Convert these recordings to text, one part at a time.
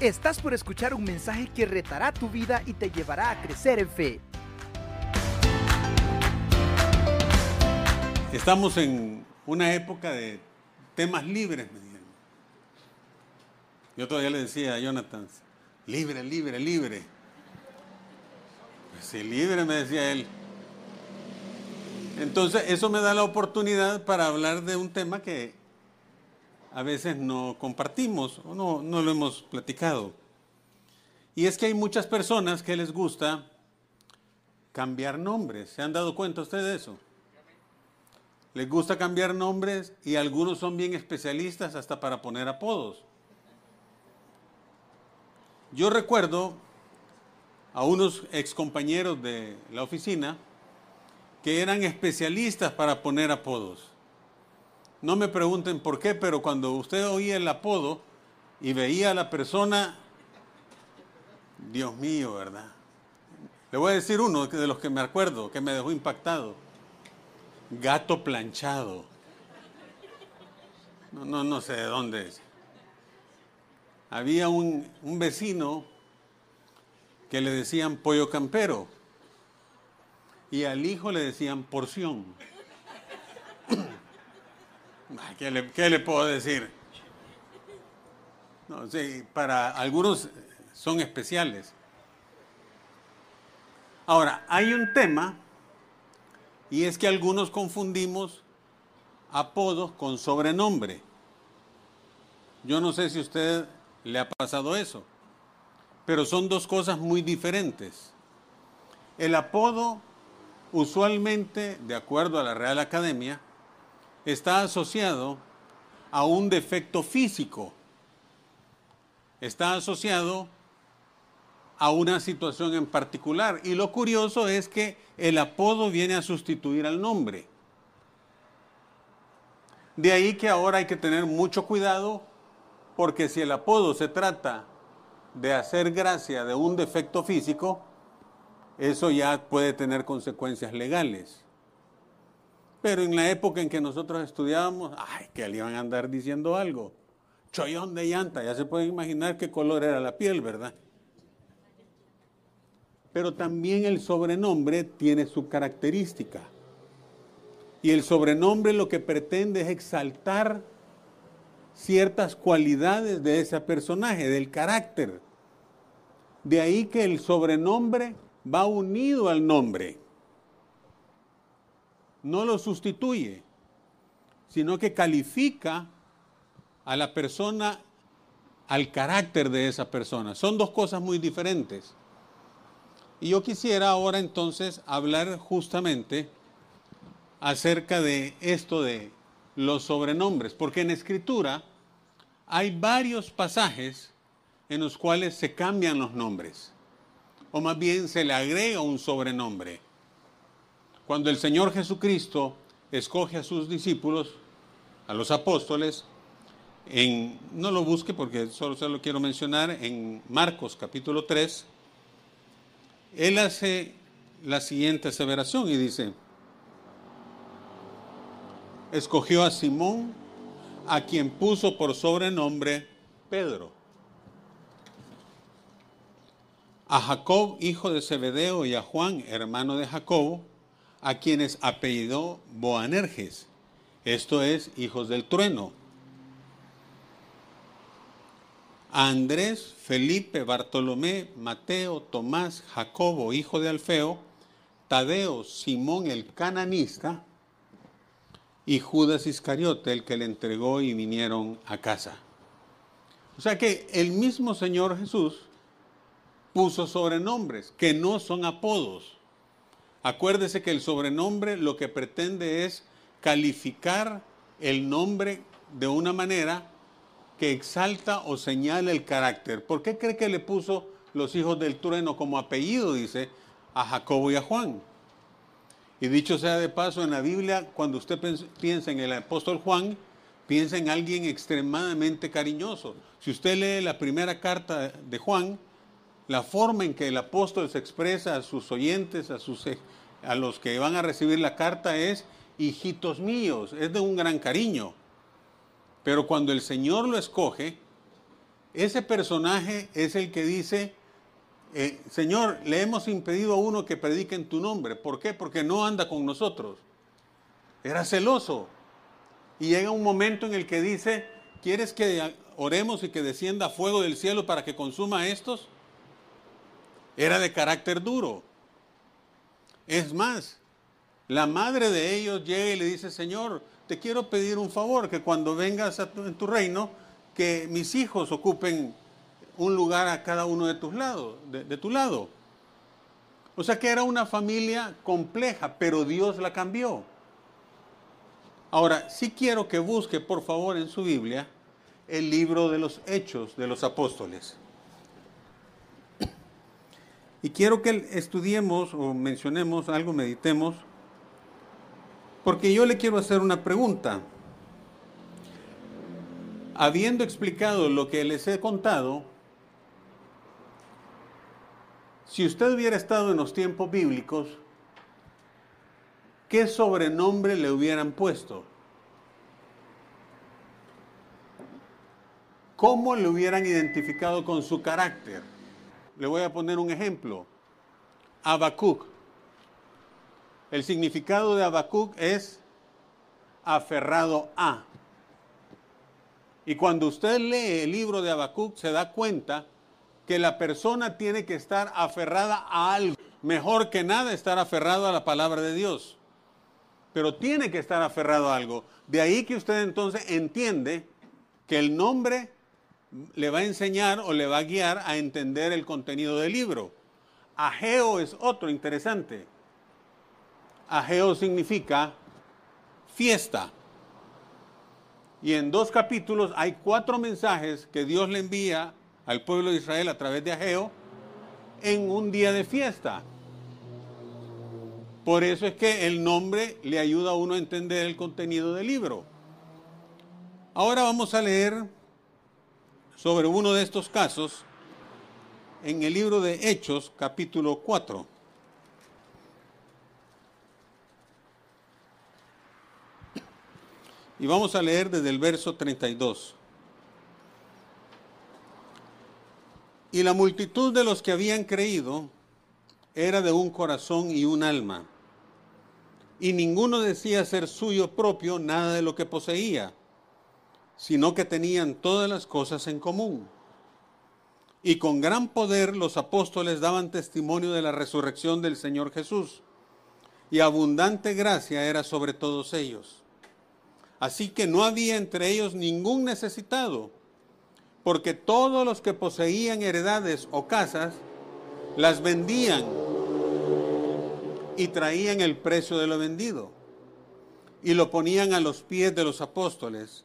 Estás por escuchar un mensaje que retará tu vida y te llevará a crecer en fe. Estamos en una época de temas libres, me dijeron. Yo todavía le decía a Jonathan, libre, libre, libre. Pues sí, libre, me decía él. Entonces, eso me da la oportunidad para hablar de un tema que a veces no compartimos o no, no lo hemos platicado. Y es que hay muchas personas que les gusta cambiar nombres. ¿Se han dado cuenta ustedes de eso? Les gusta cambiar nombres y algunos son bien especialistas hasta para poner apodos. Yo recuerdo a unos excompañeros de la oficina que eran especialistas para poner apodos. No me pregunten por qué, pero cuando usted oía el apodo y veía a la persona, Dios mío, ¿verdad? Le voy a decir uno de los que me acuerdo, que me dejó impactado. Gato planchado. No, no, no sé de dónde es. Había un, un vecino que le decían pollo campero y al hijo le decían porción. ¿Qué le, puedo decir? No, sí, para algunos son especiales. Ahora, hay un tema y es que algunos confundimos apodos con sobrenombre. Yo no sé si a usted le ha pasado eso, pero son dos cosas muy diferentes. El apodo, usualmente, de acuerdo a la Real Academia, está asociado a un defecto físico, está asociado a una situación en particular. Y lo curioso es que el apodo viene a sustituir al nombre. De ahí que ahora hay que tener mucho cuidado porque si el apodo se trata de hacer gracia de un defecto físico, eso ya puede tener consecuencias legales. Pero en la época en que nosotros estudiábamos, ay, que le iban a andar diciendo algo. Chollón de llanta, ya se pueden imaginar qué color era la piel, ¿verdad? Pero también el sobrenombre tiene su característica. Y el sobrenombre lo que pretende es exaltar ciertas cualidades de ese personaje, del carácter. De ahí que el sobrenombre va unido al nombre no lo sustituye, sino que califica a la persona, al carácter de esa persona. Son dos cosas muy diferentes. Y yo quisiera ahora entonces hablar justamente acerca de esto de los sobrenombres, porque en escritura hay varios pasajes en los cuales se cambian los nombres, o más bien se le agrega un sobrenombre. Cuando el Señor Jesucristo escoge a sus discípulos, a los apóstoles, en, no lo busque porque solo se lo quiero mencionar, en Marcos capítulo 3, él hace la siguiente aseveración y dice, escogió a Simón, a quien puso por sobrenombre Pedro, a Jacob, hijo de Zebedeo, y a Juan, hermano de Jacobo, a quienes apellidó Boanerges, esto es, hijos del trueno. Andrés, Felipe, Bartolomé, Mateo, Tomás, Jacobo, hijo de Alfeo, Tadeo, Simón el cananista y Judas Iscariote, el que le entregó y vinieron a casa. O sea que el mismo Señor Jesús puso sobrenombres que no son apodos. Acuérdese que el sobrenombre lo que pretende es calificar el nombre de una manera que exalta o señala el carácter. ¿Por qué cree que le puso los hijos del trueno como apellido, dice, a Jacobo y a Juan? Y dicho sea de paso, en la Biblia, cuando usted piensa en el apóstol Juan, piensa en alguien extremadamente cariñoso. Si usted lee la primera carta de Juan, la forma en que el apóstol se expresa a sus oyentes, a, sus, a los que van a recibir la carta es, hijitos míos, es de un gran cariño. Pero cuando el Señor lo escoge, ese personaje es el que dice, eh, Señor, le hemos impedido a uno que predique en tu nombre. ¿Por qué? Porque no anda con nosotros. Era celoso. Y llega un momento en el que dice, ¿quieres que oremos y que descienda fuego del cielo para que consuma a estos? Era de carácter duro. Es más, la madre de ellos llega y le dice, Señor, te quiero pedir un favor, que cuando vengas en tu reino, que mis hijos ocupen un lugar a cada uno de tus lados, de tu lado. O sea que era una familia compleja, pero Dios la cambió. Ahora, sí quiero que busque, por favor, en su Biblia el libro de los Hechos de los Apóstoles. Y quiero que estudiemos o mencionemos algo, meditemos, porque yo le quiero hacer una pregunta. Habiendo explicado lo que les he contado, si usted hubiera estado en los tiempos bíblicos, ¿qué sobrenombre le hubieran puesto? ¿Cómo le hubieran identificado con su carácter? Le voy a poner un ejemplo. Habacuc. El significado de Habacuc es aferrado a. Y cuando usted lee el libro de Habacuc se da cuenta que la persona tiene que estar aferrada a algo. Mejor que nada estar aferrado a la palabra de Dios. Pero tiene que estar aferrado a algo. De ahí que usted entonces entiende que el nombre le va a enseñar o le va a guiar a entender el contenido del libro. Ageo es otro interesante. Ageo significa fiesta. Y en dos capítulos hay cuatro mensajes que Dios le envía al pueblo de Israel a través de Ageo en un día de fiesta. Por eso es que el nombre le ayuda a uno a entender el contenido del libro. Ahora vamos a leer sobre uno de estos casos en el libro de Hechos, capítulo 4. Y vamos a leer desde el verso 32. Y la multitud de los que habían creído era de un corazón y un alma. Y ninguno decía ser suyo propio nada de lo que poseía sino que tenían todas las cosas en común. Y con gran poder los apóstoles daban testimonio de la resurrección del Señor Jesús, y abundante gracia era sobre todos ellos. Así que no había entre ellos ningún necesitado, porque todos los que poseían heredades o casas, las vendían y traían el precio de lo vendido, y lo ponían a los pies de los apóstoles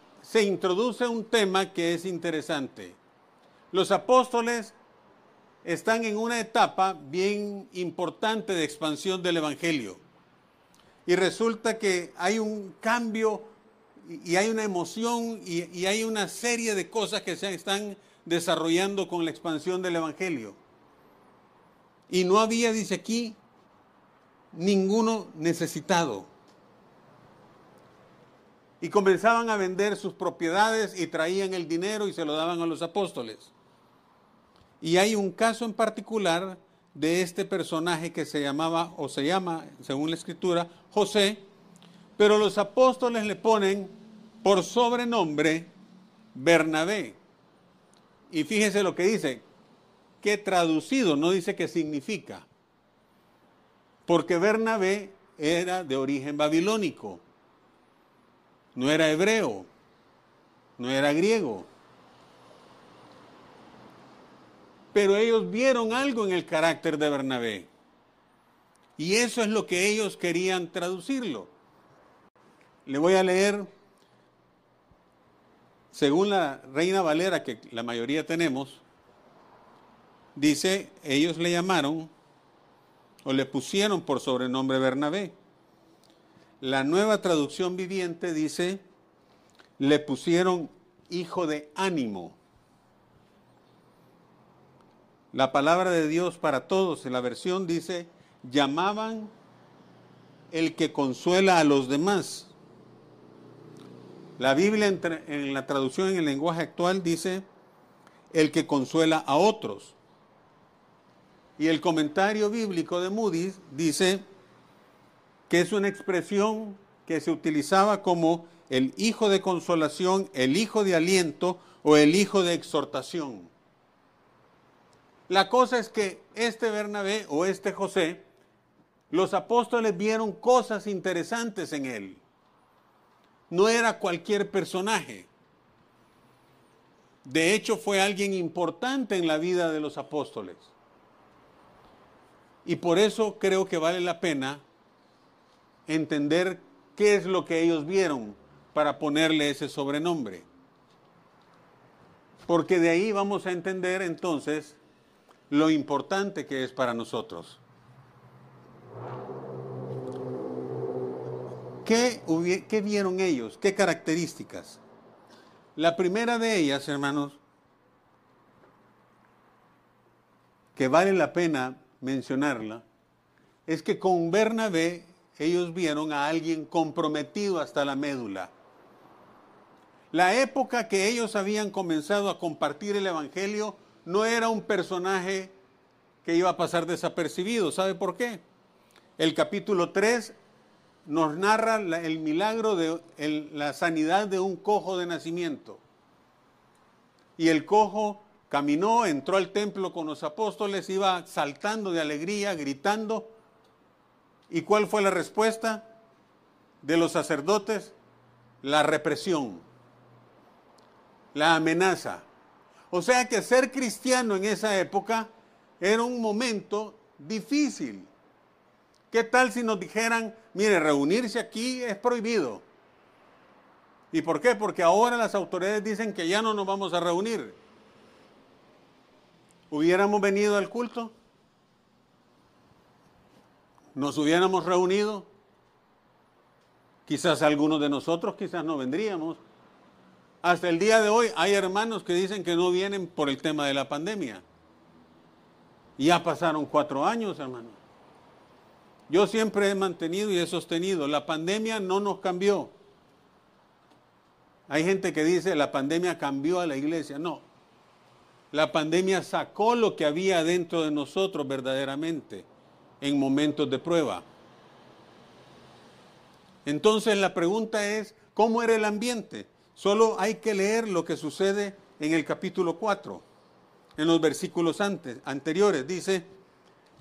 se introduce un tema que es interesante. Los apóstoles están en una etapa bien importante de expansión del Evangelio. Y resulta que hay un cambio y hay una emoción y, hay una serie de cosas que se están desarrollando con la expansión del Evangelio. Y no había, dice aquí, ninguno necesitado y comenzaban a vender sus propiedades y traían el dinero y se lo daban a los apóstoles. Y hay un caso en particular de este personaje que se llamaba, o se llama, según la escritura, José, pero los apóstoles le ponen por sobrenombre Bernabé. Y fíjese lo que dice, que traducido no dice qué significa, porque Bernabé era de origen babilónico no era hebreo, no era griego. Pero ellos vieron algo en el carácter de Bernabé. Y eso es lo que ellos querían traducirlo. Le voy a leer, según la Reina Valera, que la mayoría tenemos, dice, ellos le llamaron o le pusieron por sobrenombre Bernabé. La nueva traducción viviente dice, le pusieron hijo de ánimo. La palabra de Dios para todos en la versión dice, llamaban el que consuela a los demás. La Biblia en la traducción en el lenguaje actual dice, el que consuela a otros. Y el comentario bíblico de Moody's dice que es una expresión que se utilizaba como el hijo de consolación, el hijo de aliento o el hijo de exhortación. La cosa es que este Bernabé o este José, los apóstoles vieron cosas interesantes en él. No era cualquier personaje. De hecho, fue alguien importante en la vida de los apóstoles. Y por eso creo que vale la pena entender qué es lo que ellos vieron para ponerle ese sobrenombre. Porque de ahí vamos a entender entonces lo importante que es para nosotros. ¿Qué, ¿Qué, vieron ellos? ¿Qué características? La primera de ellas, hermanos, que vale la pena mencionarla, es que con Bernabé ellos vieron a alguien comprometido hasta la médula. La época que ellos habían comenzado a compartir el Evangelio no era un personaje que iba a pasar desapercibido. ¿Sabe por qué? El capítulo 3 nos narra el milagro de la sanidad de un cojo de nacimiento. Y el cojo caminó, entró al templo con los apóstoles, iba saltando de alegría, gritando. ¿Y cuál fue la respuesta de los sacerdotes? La represión, la amenaza. O sea que ser cristiano en esa época era un momento difícil. ¿Qué tal si nos dijeran, mire, reunirse aquí es prohibido? ¿Y por qué? Porque ahora las autoridades dicen que ya no nos vamos a reunir. ¿Hubiéramos venido al culto? ¿Nos hubiéramos reunido? Quizás algunos de nosotros, quizás no vendríamos. Hasta el día de hoy hay hermanos que dicen que no vienen por el tema de la pandemia. Ya pasaron cuatro años, hermano. Yo siempre he mantenido y he sostenido, la pandemia no nos cambió. Hay gente que dice, la pandemia cambió a la iglesia. No, la pandemia sacó lo que había dentro de nosotros verdaderamente en momentos de prueba. Entonces la pregunta es, ¿cómo era el ambiente? Solo hay que leer lo que sucede en el capítulo 4, en los versículos antes, anteriores. Dice,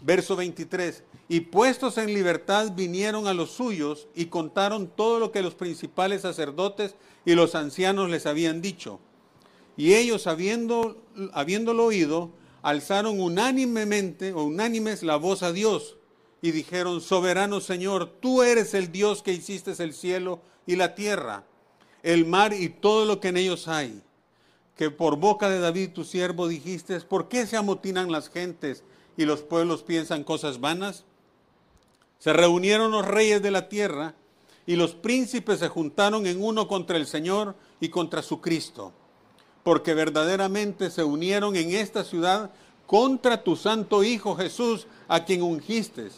verso 23, y puestos en libertad vinieron a los suyos y contaron todo lo que los principales sacerdotes y los ancianos les habían dicho. Y ellos, habiendo, habiéndolo oído, alzaron unánimemente o unánimes la voz a Dios y dijeron, soberano Señor, tú eres el Dios que hiciste el cielo y la tierra el mar y todo lo que en ellos hay. Que por boca de David tu siervo dijiste, ¿por qué se amotinan las gentes y los pueblos piensan cosas vanas? Se reunieron los reyes de la tierra y los príncipes se juntaron en uno contra el Señor y contra su Cristo, porque verdaderamente se unieron en esta ciudad contra tu santo Hijo Jesús, a quien ungiste,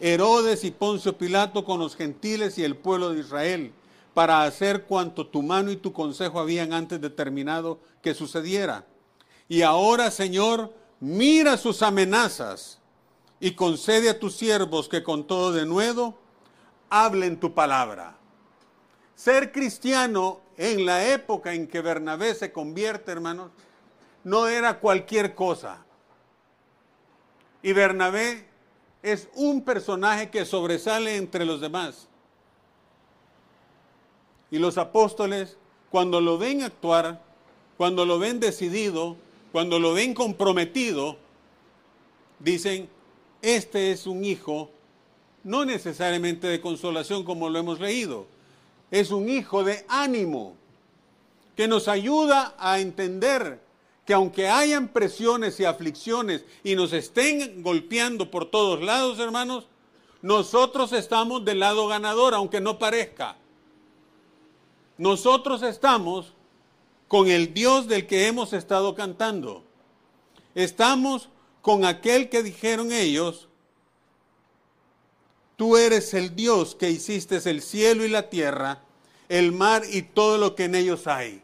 Herodes y Poncio Pilato con los gentiles y el pueblo de Israel para hacer cuanto tu mano y tu consejo habían antes determinado que sucediera. Y ahora, Señor, mira sus amenazas y concede a tus siervos que con todo denuedo hablen tu palabra. Ser cristiano en la época en que Bernabé se convierte, hermanos, no era cualquier cosa. Y Bernabé es un personaje que sobresale entre los demás. Y los apóstoles, cuando lo ven actuar, cuando lo ven decidido, cuando lo ven comprometido, dicen, este es un hijo, no necesariamente de consolación como lo hemos leído, es un hijo de ánimo, que nos ayuda a entender que aunque hayan presiones y aflicciones y nos estén golpeando por todos lados, hermanos, nosotros estamos del lado ganador, aunque no parezca. Nosotros estamos con el Dios del que hemos estado cantando. Estamos con aquel que dijeron ellos, tú eres el Dios que hiciste el cielo y la tierra, el mar y todo lo que en ellos hay.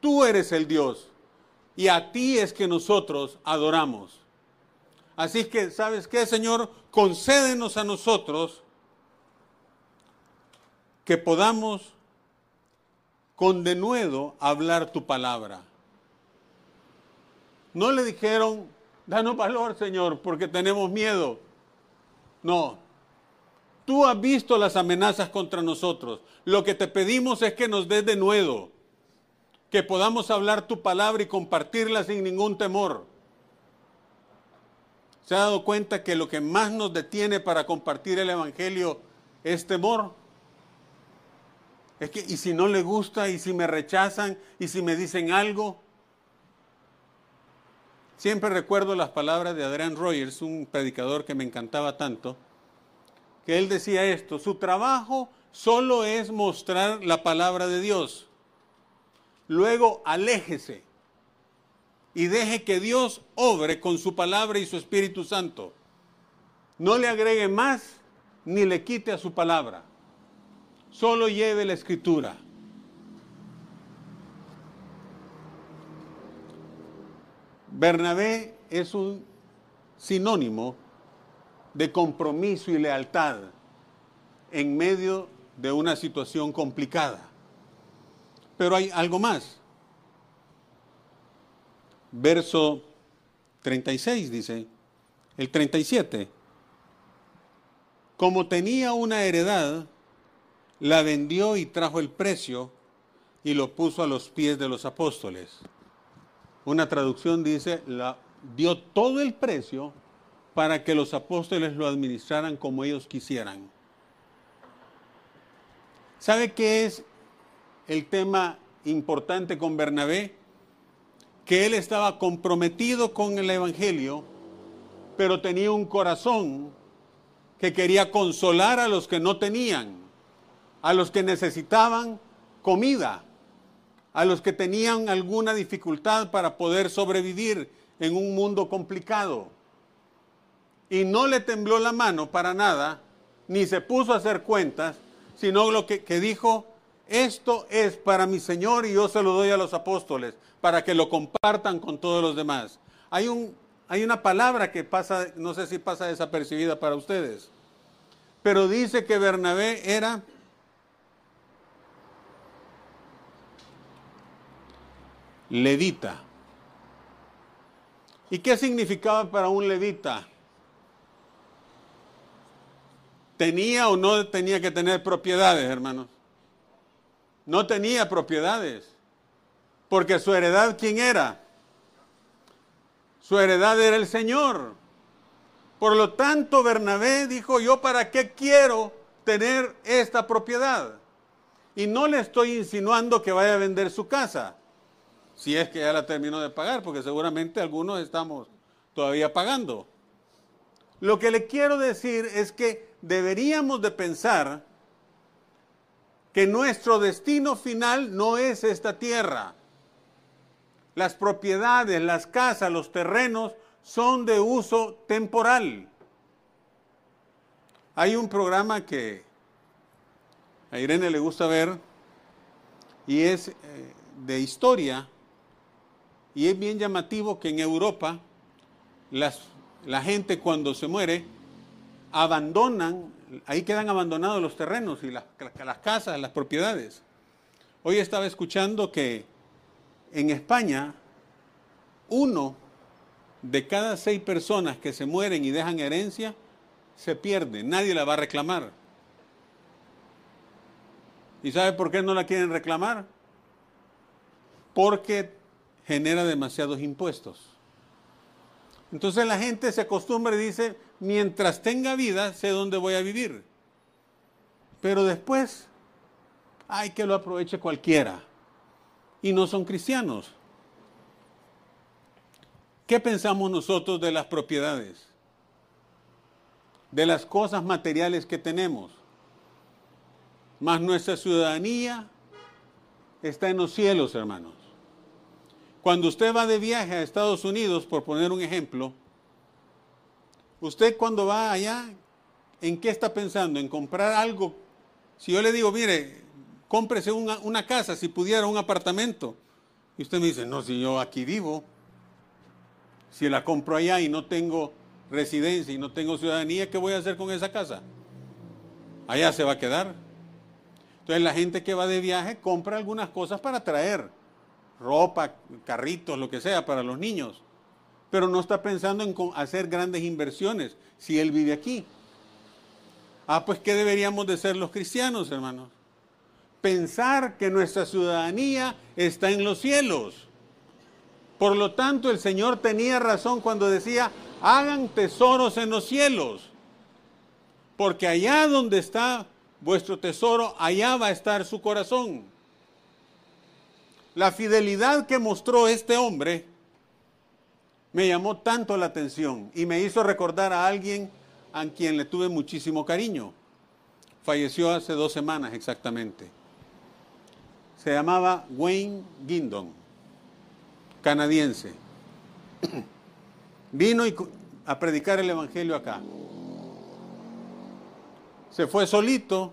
Tú eres el Dios y a ti es que nosotros adoramos. Así que, ¿sabes qué, Señor? Concédenos a nosotros que podamos con denuedo hablar tu palabra. No le dijeron, danos valor, Señor, porque tenemos miedo. No. Tú has visto las amenazas contra nosotros. Lo que te pedimos es que nos des denuedo, que podamos hablar tu palabra y compartirla sin ningún temor. ¿Se ha dado cuenta que lo que más nos detiene para compartir el Evangelio es temor? Es que, ¿y si no le gusta? ¿Y si me rechazan? ¿Y si me dicen algo? Siempre recuerdo las palabras de Adrian Rogers, un predicador que me encantaba tanto, que él decía esto, su trabajo solo es mostrar la palabra de Dios. Luego aléjese y deje que Dios obre con su palabra y su Espíritu Santo. No le agregue más ni le quite a su palabra solo lleve la escritura. Bernabé es un sinónimo de compromiso y lealtad en medio de una situación complicada. Pero hay algo más. Verso 36 dice, el 37, como tenía una heredad, la vendió y trajo el precio y lo puso a los pies de los apóstoles. Una traducción dice, la, dio todo el precio para que los apóstoles lo administraran como ellos quisieran. ¿Sabe qué es el tema importante con Bernabé? Que él estaba comprometido con el Evangelio, pero tenía un corazón que quería consolar a los que no tenían a los que necesitaban comida, a los que tenían alguna dificultad para poder sobrevivir en un mundo complicado. Y no le tembló la mano para nada, ni se puso a hacer cuentas, sino lo que, dijo, esto es para mi Señor y yo se lo doy a los apóstoles, para que lo compartan con todos los demás. Hay, un, hay una palabra que pasa, no sé si pasa desapercibida para ustedes, pero dice que Bernabé era levita. ¿Y qué significaba para un levita? ¿Tenía o no tenía que tener propiedades, hermanos? No tenía propiedades. Porque su heredad, ¿quién era? Su heredad era el Señor. Por lo tanto, Bernabé dijo, yo para qué quiero tener esta propiedad. Y no le estoy insinuando que vaya a vender su casa si es que ya la terminó de pagar, porque seguramente algunos estamos todavía pagando. Lo que le quiero decir es que deberíamos de pensar que nuestro destino final no es esta tierra. Las propiedades, las casas, los terrenos son de uso temporal. Hay un programa que a Irene le gusta ver y es eh, de historia y es bien llamativo que en Europa la gente cuando se muere abandonan, ahí quedan abandonados los terrenos y las, las casas, las propiedades. Hoy estaba escuchando que en España uno de cada seis personas que se mueren y dejan herencia se pierde, nadie la va a reclamar. ¿Y sabe por qué no la quieren reclamar? Porque genera demasiados impuestos. Entonces la gente se acostumbra y dice, mientras tenga vida, sé dónde voy a vivir. Pero después, hay que lo aproveche cualquiera. Y no son cristianos. ¿Qué pensamos nosotros de las propiedades? De las cosas materiales que tenemos. Más nuestra ciudadanía está en los cielos, hermanos. Cuando usted va de viaje a Estados Unidos, por poner un ejemplo, usted cuando va allá, ¿en qué está pensando? ¿En comprar algo? Si yo le digo, mire, cómprese una, una casa, si pudiera, un apartamento. Y usted me dice, no, si yo aquí vivo, si la compro allá y no tengo residencia y no tengo ciudadanía, ¿qué voy a hacer con esa casa? Allá se va a quedar. Entonces la gente que va de viaje compra algunas cosas para traer, ropa, carritos, lo que sea, para los niños. Pero no está pensando en hacer grandes inversiones si él vive aquí. Ah, pues ¿qué deberíamos de ser los cristianos, hermanos? Pensar que nuestra ciudadanía está en los cielos por lo tanto, el Señor tenía razón cuando decía, hagan tesoros en los cielos, porque allá donde está vuestro tesoro, allá va a estar su corazón. La fidelidad que mostró este hombre me llamó tanto la atención y me hizo recordar a alguien a quien le tuve muchísimo cariño. Falleció hace dos semanas exactamente. Se llamaba Wayne Gindon canadiense. Vino a predicar el Evangelio acá. Se fue solito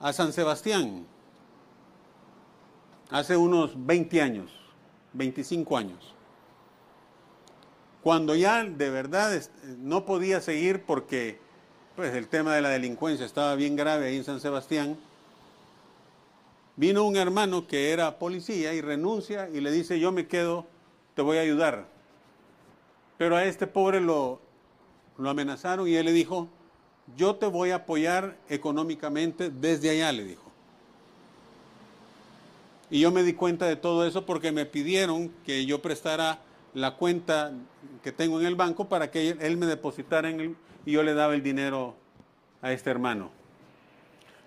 a San Sebastián hace unos 20 años, 25 años. Cuando ya de verdad no podía seguir porque pues, el tema de la delincuencia estaba bien grave ahí en San Sebastián, Vino un hermano que era policía y renuncia y le dice, yo me quedo, te voy a ayudar. Pero a este pobre lo, lo amenazaron y él le dijo, yo te voy a apoyar económicamente desde allá, le dijo. Y yo me di cuenta de todo eso porque me pidieron que yo prestara la cuenta que tengo en el banco para que él me depositara en el, y yo le daba el dinero a este hermano.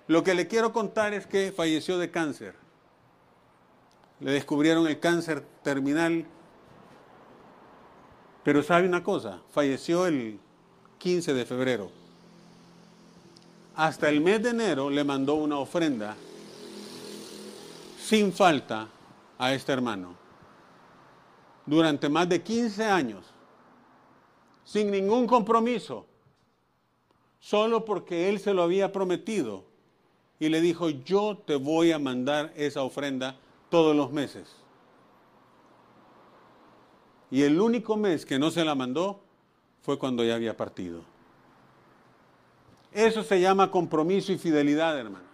Lo que le quiero contar es que falleció de cáncer. Le descubrieron el cáncer terminal. Pero sabe una cosa, falleció el 15 de febrero. Hasta el mes de enero le mandó una ofrenda sin falta a este hermano. Durante más de 15 años, sin ningún compromiso, solo porque él se lo había prometido y le dijo, yo te voy a mandar esa ofrenda todos los meses. Y el único mes que no se la mandó fue cuando ya había partido. Eso se llama compromiso y fidelidad, hermano.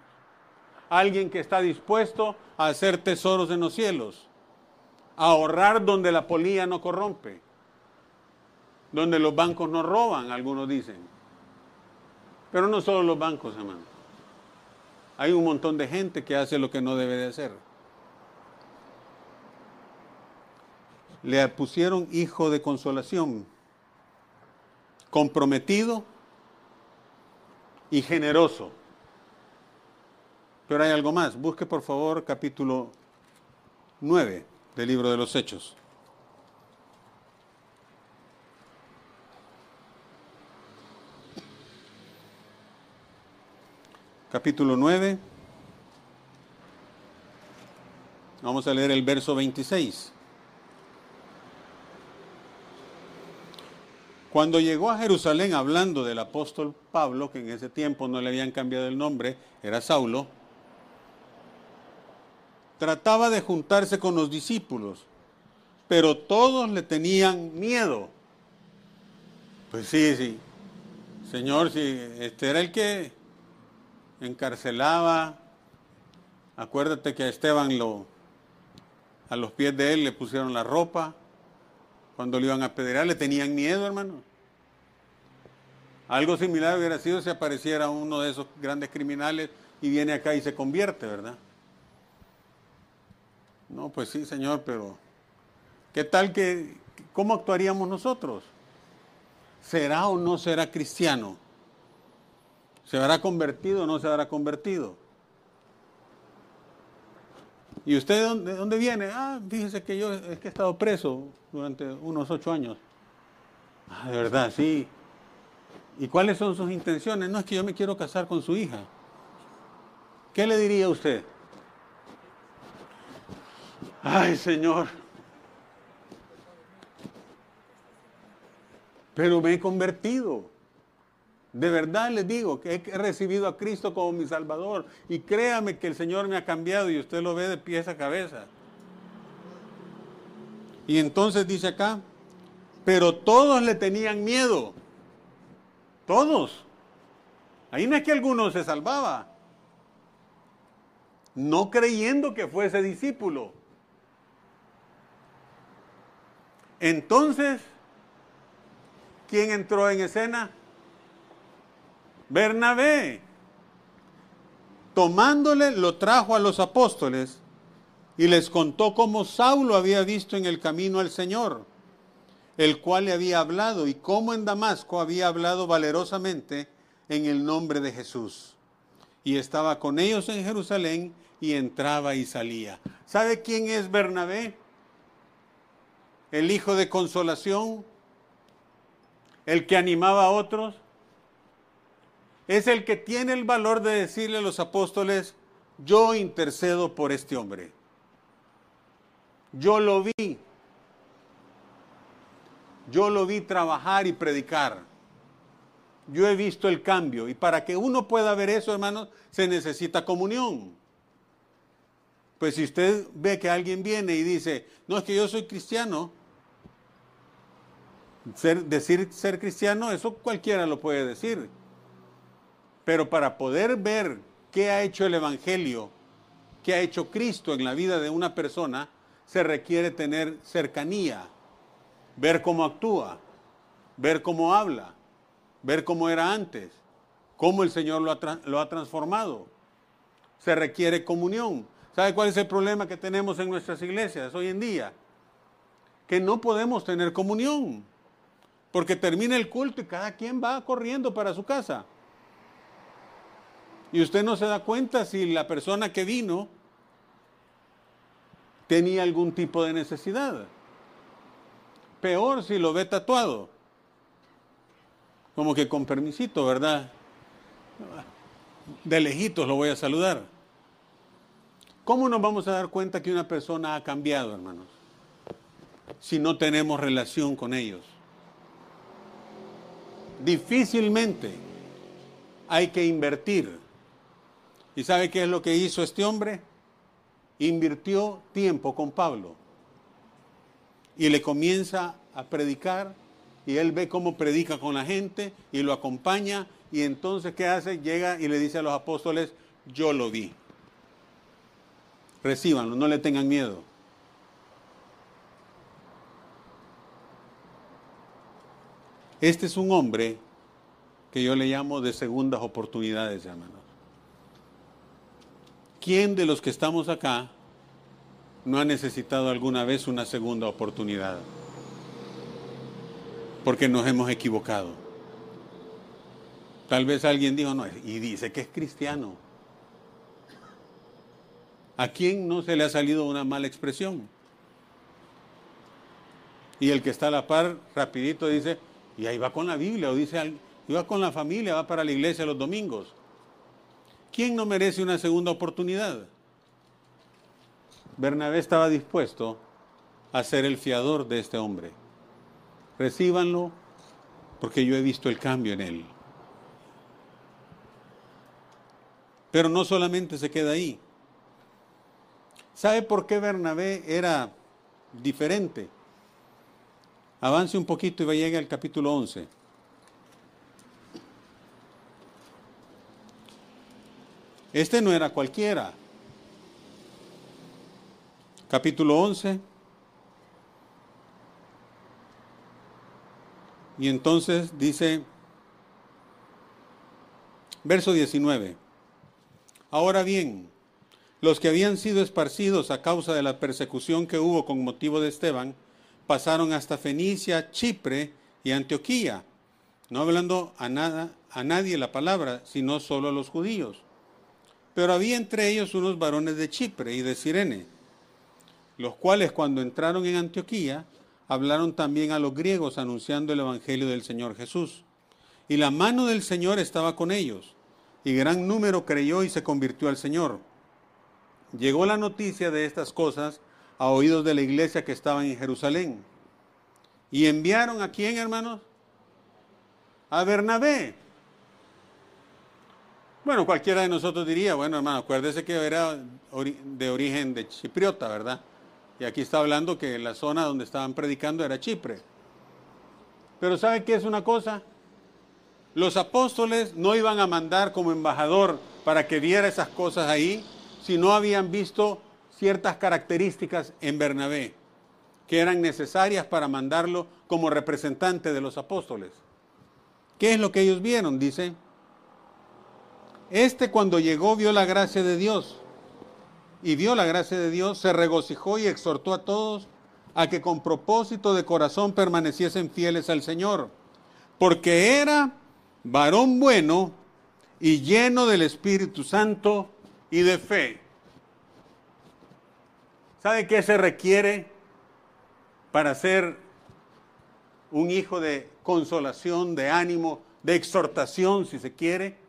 Alguien que está dispuesto a hacer tesoros en los cielos, a ahorrar donde la polía no corrompe, donde los bancos no roban, algunos dicen. Pero no solo los bancos, hermano. Hay un montón de gente que hace lo que no debe de hacer. Le pusieron hijo de consolación, comprometido y generoso. Pero hay algo más. Busque por favor capítulo 9 del libro de los Hechos. capítulo 9. Vamos a leer el verso 26. Cuando llegó a Jerusalén hablando del apóstol Pablo, que en ese tiempo no le habían cambiado el nombre, era Saulo, trataba de juntarse con los discípulos, pero todos le tenían miedo. Pues sí, sí. Señor, si este era el que encarcelaba. Acuérdate que a Esteban lo, a los pies de él le pusieron la ropa. Cuando le iban a apedrear le tenían miedo, hermano. Algo similar hubiera sido si apareciera uno de esos grandes criminales y viene acá y se convierte, ¿verdad? No, pues sí, Señor, pero ¿qué tal que, cómo actuaríamos nosotros? ¿Será o no será cristiano? ¿Se habrá convertido o no se habrá convertido? ¿Y usted de dónde, de dónde viene? Ah, fíjese que yo es que he estado preso durante unos ocho años. Ah, de verdad, sí. ¿Y cuáles son sus intenciones? No es que yo me quiero casar con su hija. ¿Qué le diría usted? Ay, Señor. Pero me he convertido. De verdad les digo que he recibido a Cristo como mi Salvador. Y créame que el Señor me ha cambiado y usted lo ve de pies a cabeza. Y entonces dice acá, pero todos le tenían miedo. Todos. Ahí no es que alguno se salvaba. No creyendo que fuese discípulo. Entonces, ¿quién entró en escena? Bernabé. Tomándole, lo trajo a los apóstoles y les contó cómo Saulo había visto en el camino al Señor, el cual le había hablado, y cómo en Damasco había hablado valerosamente en el nombre de Jesús. Y estaba con ellos en Jerusalén y entraba y salía. ¿Sabe quién es Bernabé? El hijo de consolación, el que animaba a otros es el que tiene el valor de decirle a los apóstoles, yo intercedo por este hombre. Yo lo vi. Yo lo vi trabajar y predicar. Yo he visto el cambio. Y para que uno pueda ver eso, hermanos, se necesita comunión. Pues si usted ve que alguien viene y dice, no es que yo soy cristiano, decir ser cristiano, eso cualquiera lo puede decir. Pero para poder ver qué ha hecho el Evangelio, qué ha hecho Cristo en la vida de una persona, se requiere tener cercanía, ver cómo actúa, ver cómo habla, ver cómo era antes, cómo el Señor lo ha, lo ha transformado. Se requiere comunión. ¿Sabe cuál es el problema que tenemos en nuestras iglesias hoy en día? Que no podemos tener comunión, porque termina el culto y cada quien va corriendo para su casa. Y usted no se da cuenta si la persona que vino tenía algún tipo de necesidad. Peor si lo ve tatuado. Como que con permisito, ¿verdad? De lejitos lo voy a saludar. ¿Cómo nos vamos a dar cuenta que una persona ha cambiado, hermanos? Si no tenemos relación con ellos. Difícilmente hay que invertir ¿Y sabe qué es lo que hizo este hombre? Invirtió tiempo con Pablo. Y le comienza a predicar y él ve cómo predica con la gente y lo acompaña y entonces ¿qué hace? Llega y le dice a los apóstoles, yo lo vi. Recíbanlo, no le tengan miedo. Este es un hombre que yo le llamo de segundas oportunidades, hermanos. ¿Quién de los que estamos acá no ha necesitado alguna vez una segunda oportunidad? Porque nos hemos equivocado. Tal vez alguien dijo, no, y dice que es cristiano. ¿A quién no se le ha salido una mala expresión? Y el que está a la par, rapidito dice, y ahí va con la Biblia, o dice, iba con la familia, va para la iglesia los domingos. ¿Quién no merece una segunda oportunidad? Bernabé estaba dispuesto a ser el fiador de este hombre. Recíbanlo porque yo he visto el cambio en él. Pero no solamente se queda ahí. ¿Sabe por qué Bernabé era diferente? Avance un poquito y va a llegar al capítulo 11. Este no era cualquiera. Capítulo 11. Y entonces dice, verso 19, ahora bien, los que habían sido esparcidos a causa de la persecución que hubo con motivo de Esteban, pasaron hasta Fenicia, Chipre y Antioquía, no hablando a, nada, a nadie la palabra, sino solo a los judíos. Pero había entre ellos unos varones de Chipre y de Sirene, los cuales cuando entraron en Antioquía hablaron también a los griegos anunciando el Evangelio del Señor Jesús. Y la mano del Señor estaba con ellos, y gran número creyó y se convirtió al Señor. Llegó la noticia de estas cosas a oídos de la iglesia que estaba en Jerusalén. Y enviaron a quién, hermanos? A Bernabé. Bueno, cualquiera de nosotros diría, bueno, hermano, acuérdese que era de origen de chipriota, ¿verdad? Y aquí está hablando que la zona donde estaban predicando era Chipre. Pero ¿sabe qué es una cosa? Los apóstoles no iban a mandar como embajador para que viera esas cosas ahí si no habían visto ciertas características en Bernabé que eran necesarias para mandarlo como representante de los apóstoles. ¿Qué es lo que ellos vieron? Dice, este cuando llegó vio la gracia de Dios y vio la gracia de Dios, se regocijó y exhortó a todos a que con propósito de corazón permaneciesen fieles al Señor, porque era varón bueno y lleno del Espíritu Santo y de fe. ¿Sabe qué se requiere para ser un hijo de consolación, de ánimo, de exhortación, si se quiere?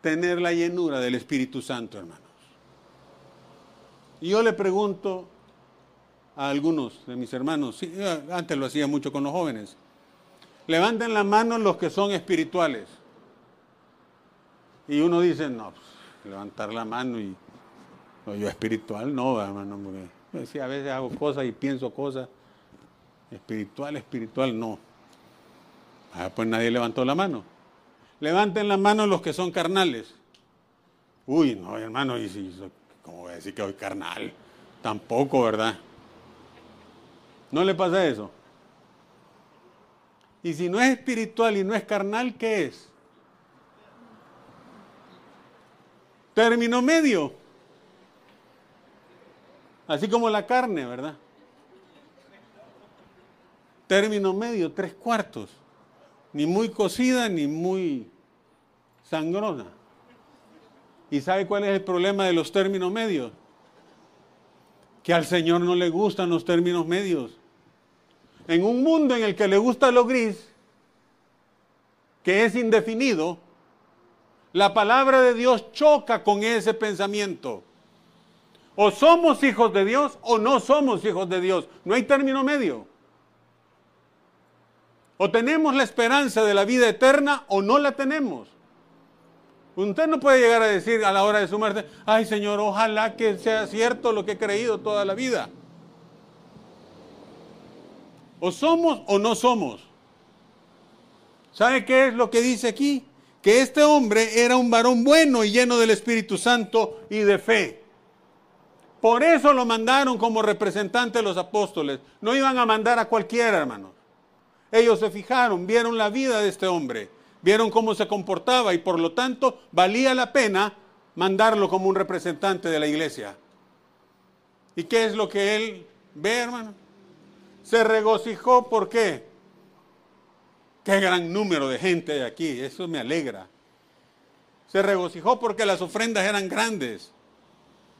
tener la llenura del Espíritu Santo, hermanos. Y yo le pregunto a algunos de mis hermanos, antes lo hacía mucho con los jóvenes, levanten la mano los que son espirituales. Y uno dice, no, pues, levantar la mano y yo espiritual no, hermano, porque a veces hago cosas y pienso cosas. Espiritual, espiritual, no. Ah, pues nadie levantó la mano. Levanten la mano los que son carnales. Uy, no, hermano, y si, ¿cómo voy a decir que soy carnal? Tampoco, ¿verdad? ¿No le pasa eso? Y si no es espiritual y no es carnal, ¿qué es? Término medio. Así como la carne, ¿verdad? Término medio, tres cuartos ni muy cocida ni muy sangrona. ¿Y sabe cuál es el problema de los términos medios? Que al Señor no le gustan los términos medios. En un mundo en el que le gusta lo gris, que es indefinido, la palabra de Dios choca con ese pensamiento. O somos hijos de Dios o no somos hijos de Dios. No hay término medio. O tenemos la esperanza de la vida eterna o no la tenemos. Usted no puede llegar a decir a la hora de su muerte, ay Señor, ojalá que sea cierto lo que he creído toda la vida. O somos o no somos. ¿Sabe qué es lo que dice aquí? Que este hombre era un varón bueno y lleno del Espíritu Santo y de fe. Por eso lo mandaron como representante de los apóstoles. No iban a mandar a cualquiera, hermano. Ellos se fijaron, vieron la vida de este hombre, vieron cómo se comportaba y por lo tanto valía la pena mandarlo como un representante de la iglesia. ¿Y qué es lo que él ve, hermano? Se regocijó, ¿por qué? Qué gran número de gente hay aquí, eso me alegra. Se regocijó porque las ofrendas eran grandes.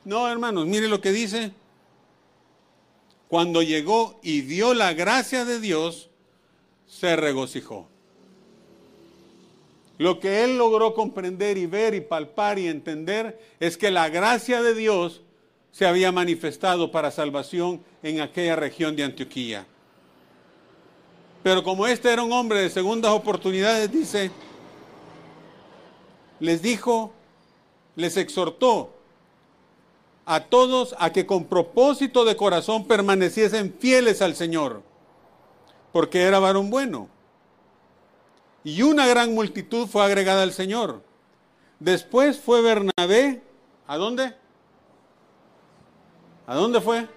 No, hermanos, mire lo que dice. Cuando llegó y vio la gracia de Dios, se regocijó. Lo que él logró comprender y ver y palpar y entender es que la gracia de Dios se había manifestado para salvación en aquella región de Antioquía. Pero como este era un hombre de segundas oportunidades, dice, les dijo, les exhortó a todos a que con propósito de corazón permaneciesen fieles al Señor porque era varón bueno. Y una gran multitud fue agregada al Señor. Después fue Bernabé, ¿a dónde? ¿A dónde fue?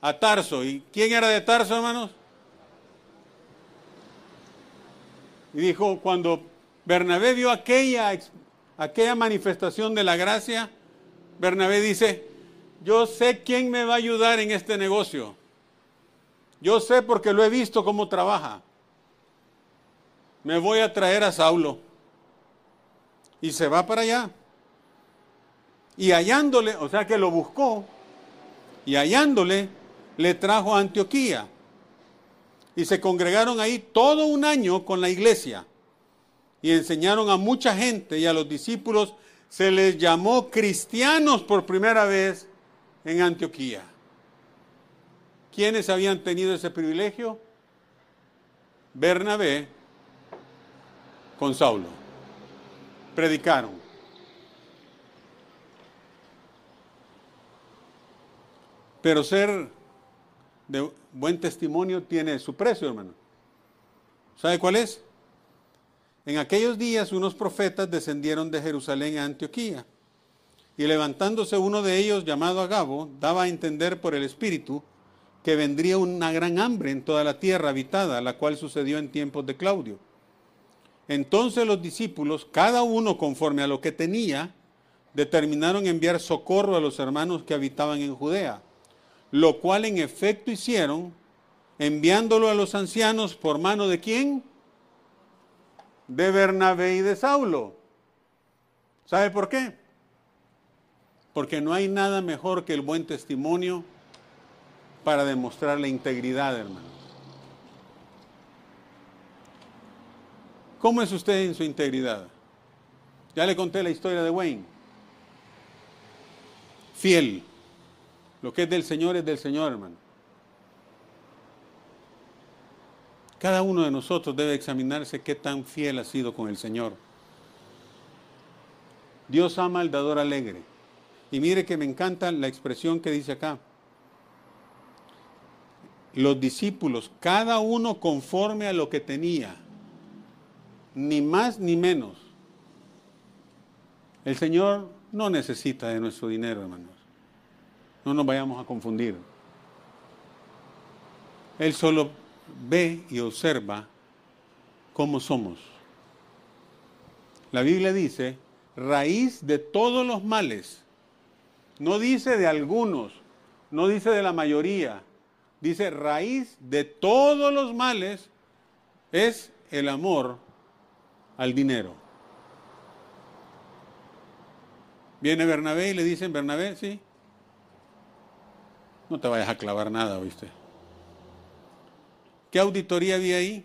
A Tarso. ¿Y quién era de Tarso, hermanos? Y dijo, cuando Bernabé vio aquella, aquella manifestación de la gracia, Bernabé dice, yo sé quién me va a ayudar en este negocio. Yo sé porque lo he visto cómo trabaja. Me voy a traer a Saulo. Y se va para allá. Y hallándole, o sea que lo buscó, y hallándole, le trajo a Antioquía. Y se congregaron ahí todo un año con la iglesia y enseñaron a mucha gente y a los discípulos se les llamó cristianos por primera vez en Antioquía. ¿Quiénes habían tenido ese privilegio? Bernabé con Saulo. Predicaron. Pero ser de buen testimonio tiene su precio, hermano. ¿Sabe cuál es? En aquellos días unos profetas descendieron de Jerusalén a Antioquía. Y levantándose uno de ellos, llamado Agabo, daba a entender por el Espíritu que vendría una gran hambre en toda la tierra habitada, la cual sucedió en tiempos de Claudio. Entonces los discípulos, cada uno conforme a lo que tenía, determinaron enviar socorro a los hermanos que habitaban en Judea, lo cual en efecto hicieron, enviándolo a los ancianos por mano de quién? De Bernabé y de Saulo. ¿Sabe por qué? Porque no hay nada mejor que el buen testimonio para demostrar la integridad, hermanos. ¿Cómo es usted en su integridad? Ya le conté la historia de Wayne. Fiel. Lo que es del Señor es del Señor, hermano. Cada uno de nosotros debe examinarse qué tan fiel ha sido con el Señor. Dios ama al dador alegre. Y mire que me encanta la expresión que dice acá los discípulos, cada uno conforme a lo que tenía, ni más ni menos. El Señor no necesita de nuestro dinero, hermanos. No nos vayamos a confundir. Él solo ve y observa cómo somos. La Biblia dice, raíz de todos los males. No dice de algunos, no dice de la mayoría, dice, raíz de todos los males es el amor al dinero. Viene Bernabé y le dicen, Bernabé, sí, no te vayas a clavar nada, ¿viste? ¿Qué auditoría había ahí?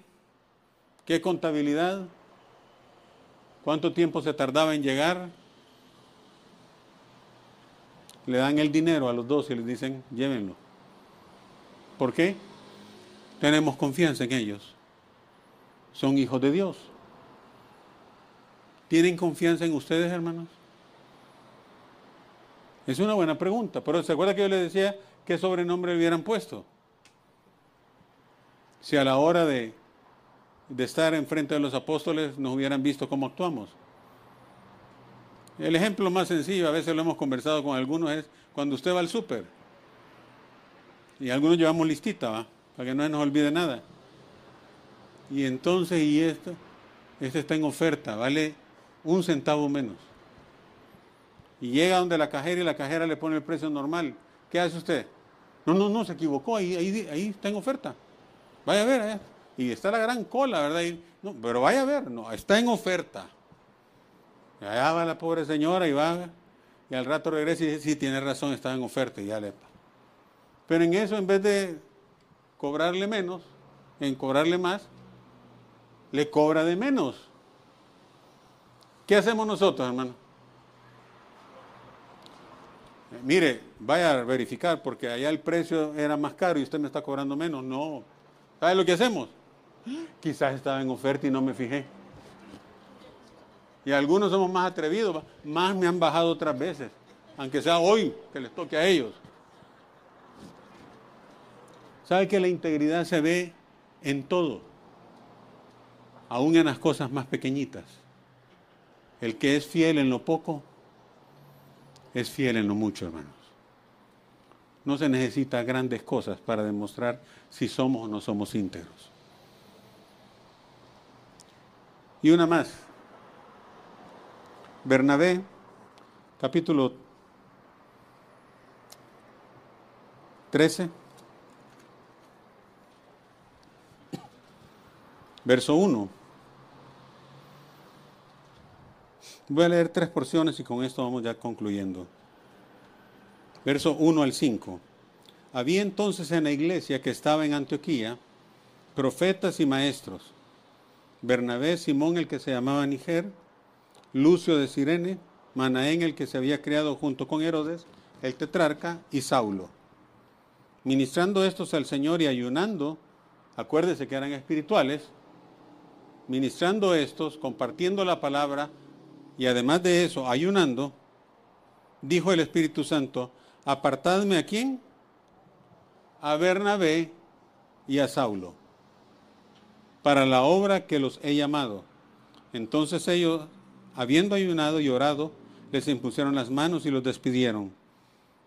¿Qué contabilidad? ¿Cuánto tiempo se tardaba en llegar? Le dan el dinero a los dos y les dicen, llévenlo. ¿Por qué? Tenemos confianza en ellos. Son hijos de Dios. ¿Tienen confianza en ustedes, hermanos? Es una buena pregunta, pero ¿se acuerda que yo les decía qué sobrenombre le hubieran puesto? Si a la hora de, de estar enfrente de los apóstoles nos hubieran visto cómo actuamos. El ejemplo más sencillo, a veces lo hemos conversado con algunos, es cuando usted va al súper y algunos llevamos listita, ¿va? Para que no se nos olvide nada. Y entonces, y esto, este está en oferta, vale un centavo menos. Y llega donde la cajera y la cajera le pone el precio normal. ¿Qué hace usted? No, no, no, se equivocó, ahí, ahí, ahí está en oferta. Vaya a ver, y está la gran cola, ¿verdad? no, pero vaya a ver, no, está en oferta. Y allá va la pobre señora y va, y al rato regresa y dice, sí, tiene razón, está en oferta, y ya le pero en eso, en vez de cobrarle menos, en cobrarle más, le cobra de menos. ¿Qué hacemos nosotros, hermano? Eh, mire, vaya a verificar porque allá el precio era más caro y usted me está cobrando menos. No. ¿Sabe lo que hacemos? Quizás estaba en oferta y no me fijé. Y algunos somos más atrevidos, más me han bajado otras veces, aunque sea hoy que les toque a ellos. ¿Sabe que la integridad se ve en todo? Aún en las cosas más pequeñitas. El que es fiel en lo poco, es fiel en lo mucho, hermanos. No se necesita grandes cosas para demostrar si somos o no somos íntegros. Y una más. Bernabé, capítulo 13. Verso 1. Voy a leer tres porciones y con esto vamos ya concluyendo. Verso 1 al 5. Había entonces en la iglesia que estaba en Antioquía profetas y maestros. Bernabé, Simón el que se llamaba Niger, Lucio de Sirene, Manaén el que se había criado junto con Herodes, el tetrarca, y Saulo. Ministrando estos al Señor y ayunando, acuérdese que eran espirituales, ministrando estos, compartiendo la palabra y además de eso, ayunando, dijo el Espíritu Santo, apartadme a quién? A Bernabé y a Saulo, para la obra que los he llamado. Entonces ellos, habiendo ayunado y orado, les impusieron las manos y los despidieron.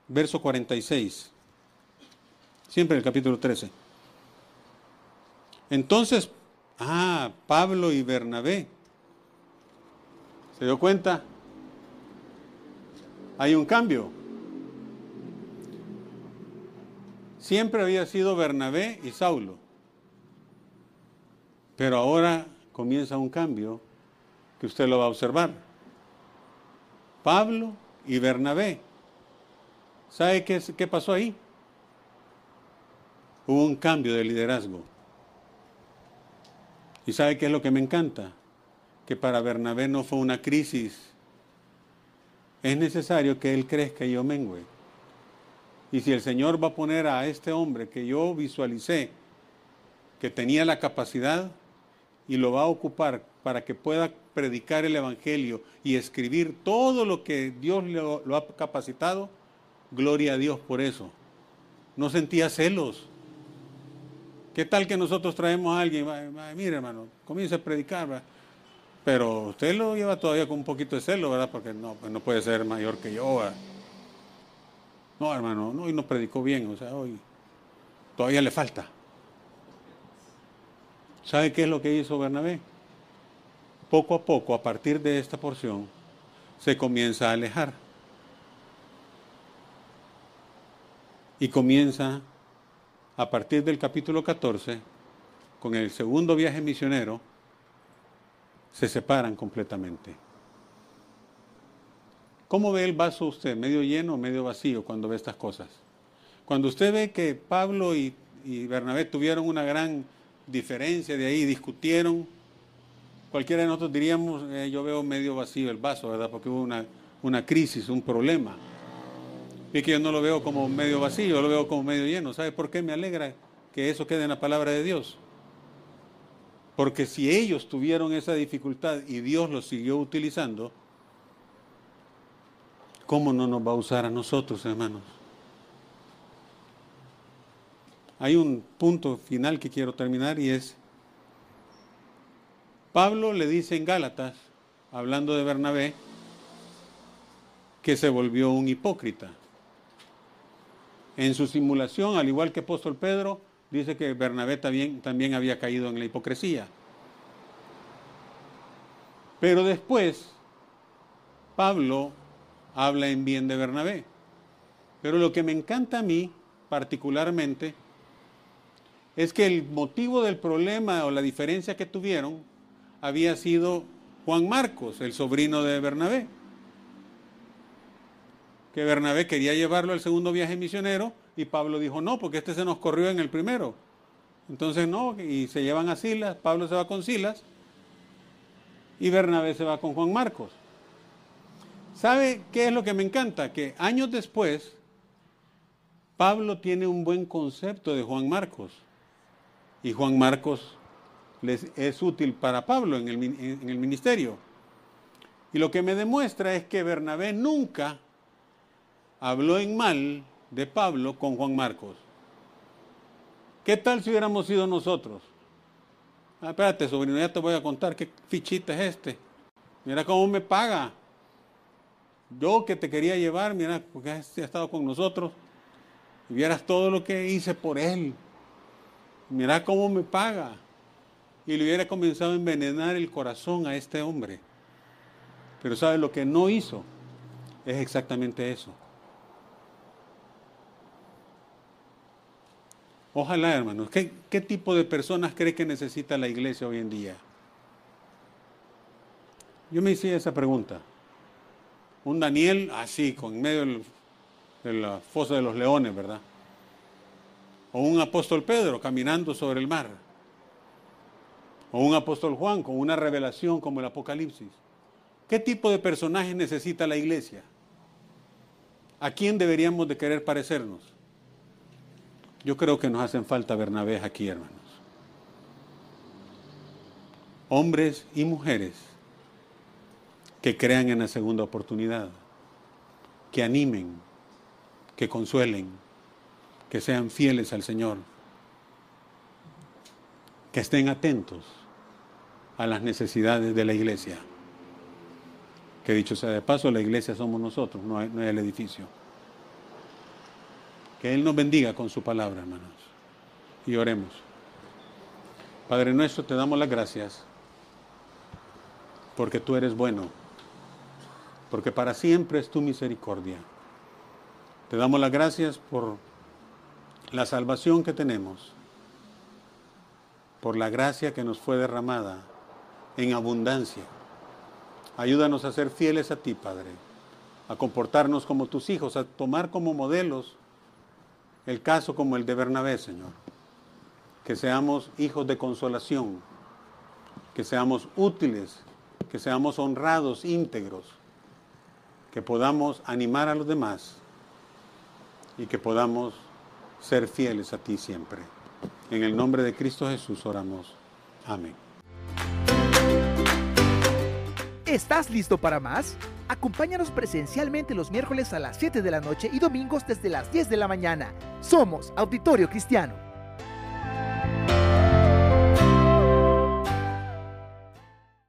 Verso 46. Siempre el capítulo 13. Entonces, ah, Pablo y Bernabé. ¿Se dio cuenta? Hay un cambio. Siempre había sido Bernabé y Saulo. Pero ahora comienza un cambio que usted lo va a observar. Pablo y Bernabé. ¿Sabe qué, qué pasó ahí? Hubo un cambio de liderazgo. ¿Y sabe qué es lo que me encanta? Que para Bernabé no fue una crisis. Es necesario que él crezca y yo mengüe. Y si el Señor va a poner a este hombre que yo visualicé, que tenía la capacidad, y lo va a ocupar para que pueda predicar el Evangelio y escribir todo lo que Dios lo, lo ha capacitado, gloria a Dios por eso. No sentía celos. ¿Qué tal que nosotros traemos a alguien? Mire, hermano, comienza a predicar, pero usted lo lleva todavía con un poquito de celo, ¿verdad? Porque no, pues no puede ser mayor que yo. No, hermano, no, hoy no predicó bien, o sea, hoy todavía le falta. ¿Sabe qué es lo que hizo Bernabé? Poco a poco, a partir de esta porción, se comienza a alejar. Y comienza a partir del capítulo 14, con el segundo viaje misionero, se separan completamente. ¿Cómo ve el vaso usted? ¿Medio lleno o medio vacío cuando ve estas cosas? Cuando usted ve que Pablo y, Bernabé tuvieron una gran diferencia de ahí, discutieron, cualquiera de nosotros diríamos, eh, yo veo medio vacío el vaso, ¿verdad? Porque hubo una, crisis, un problema. Y que yo no lo veo como medio vacío, yo lo veo como medio lleno. ¿Sabe por qué me alegra que eso quede en la palabra de Dios? Porque si ellos tuvieron esa dificultad y Dios los siguió utilizando, ¿cómo no nos va a usar a nosotros, hermanos? Hay un punto final que quiero terminar y es, Pablo le dice en Gálatas, hablando de Bernabé, que se volvió un hipócrita. En su simulación, al igual que apóstol Pedro, dice que Bernabé también, también había caído en la hipocresía. Pero después, Pablo habla en bien de Bernabé. Pero lo que me encanta a mí particularmente es que el motivo del problema o la diferencia que tuvieron había sido Juan Marcos, el sobrino de Bernabé que Bernabé quería llevarlo al segundo viaje misionero y Pablo dijo no, porque este se nos corrió en el primero. Entonces no, y se llevan a Silas, Pablo se va con Silas y Bernabé se va con Juan Marcos. ¿Sabe qué es lo que me encanta? Que años después Pablo tiene un buen concepto de Juan Marcos y Juan Marcos les es útil para Pablo en el, en el ministerio. Y lo que me demuestra es que Bernabé nunca habló en mal de Pablo con Juan Marcos. ¿Qué tal si hubiéramos sido nosotros? Ah, espérate, sobrino, ya te voy a contar qué fichita es este. Mira cómo me paga. Yo que te quería llevar, mira, porque ha estado con nosotros. Y vieras todo lo que hice por él. Mira cómo me paga. Y le hubiera comenzado a envenenar el corazón a este hombre. Pero ¿sabe lo que no hizo? Es exactamente eso. Ojalá, hermanos. ¿Qué, tipo de personas cree que necesita la iglesia hoy en día? Yo me hice esa pregunta. Un Daniel así, con medio de la fosa de los leones, ¿verdad? O un apóstol Pedro caminando sobre el mar. O un apóstol Juan con una revelación como el Apocalipsis. ¿Qué tipo de personajes necesita la iglesia? ¿A quién deberíamos de querer parecernos? Yo creo que nos hacen falta Bernabé aquí, hermanos. Hombres y mujeres que crean en la segunda oportunidad, que animen, que consuelen, que sean fieles al Señor, que estén atentos a las necesidades de la iglesia. Que dicho sea de paso, la iglesia somos nosotros, no, es el edificio. Que Él nos bendiga con su palabra, hermanos. Y oremos. Padre nuestro, te damos las gracias porque tú eres bueno, porque para siempre es tu misericordia. Te damos las gracias por la salvación que tenemos, por la gracia que nos fue derramada en abundancia. Ayúdanos a ser fieles a ti, Padre, a comportarnos como tus hijos, a tomar como modelos el caso como el de Bernabé, Señor. Que seamos hijos de consolación, que seamos útiles, que seamos honrados, íntegros, que podamos animar a los demás y que podamos ser fieles a ti siempre. En el nombre de Cristo Jesús oramos. Amén. ¿Estás listo para más? Acompáñanos presencialmente los miércoles a las 7 de la noche y domingos desde las 10 de la mañana. Somos Auditorio Cristiano.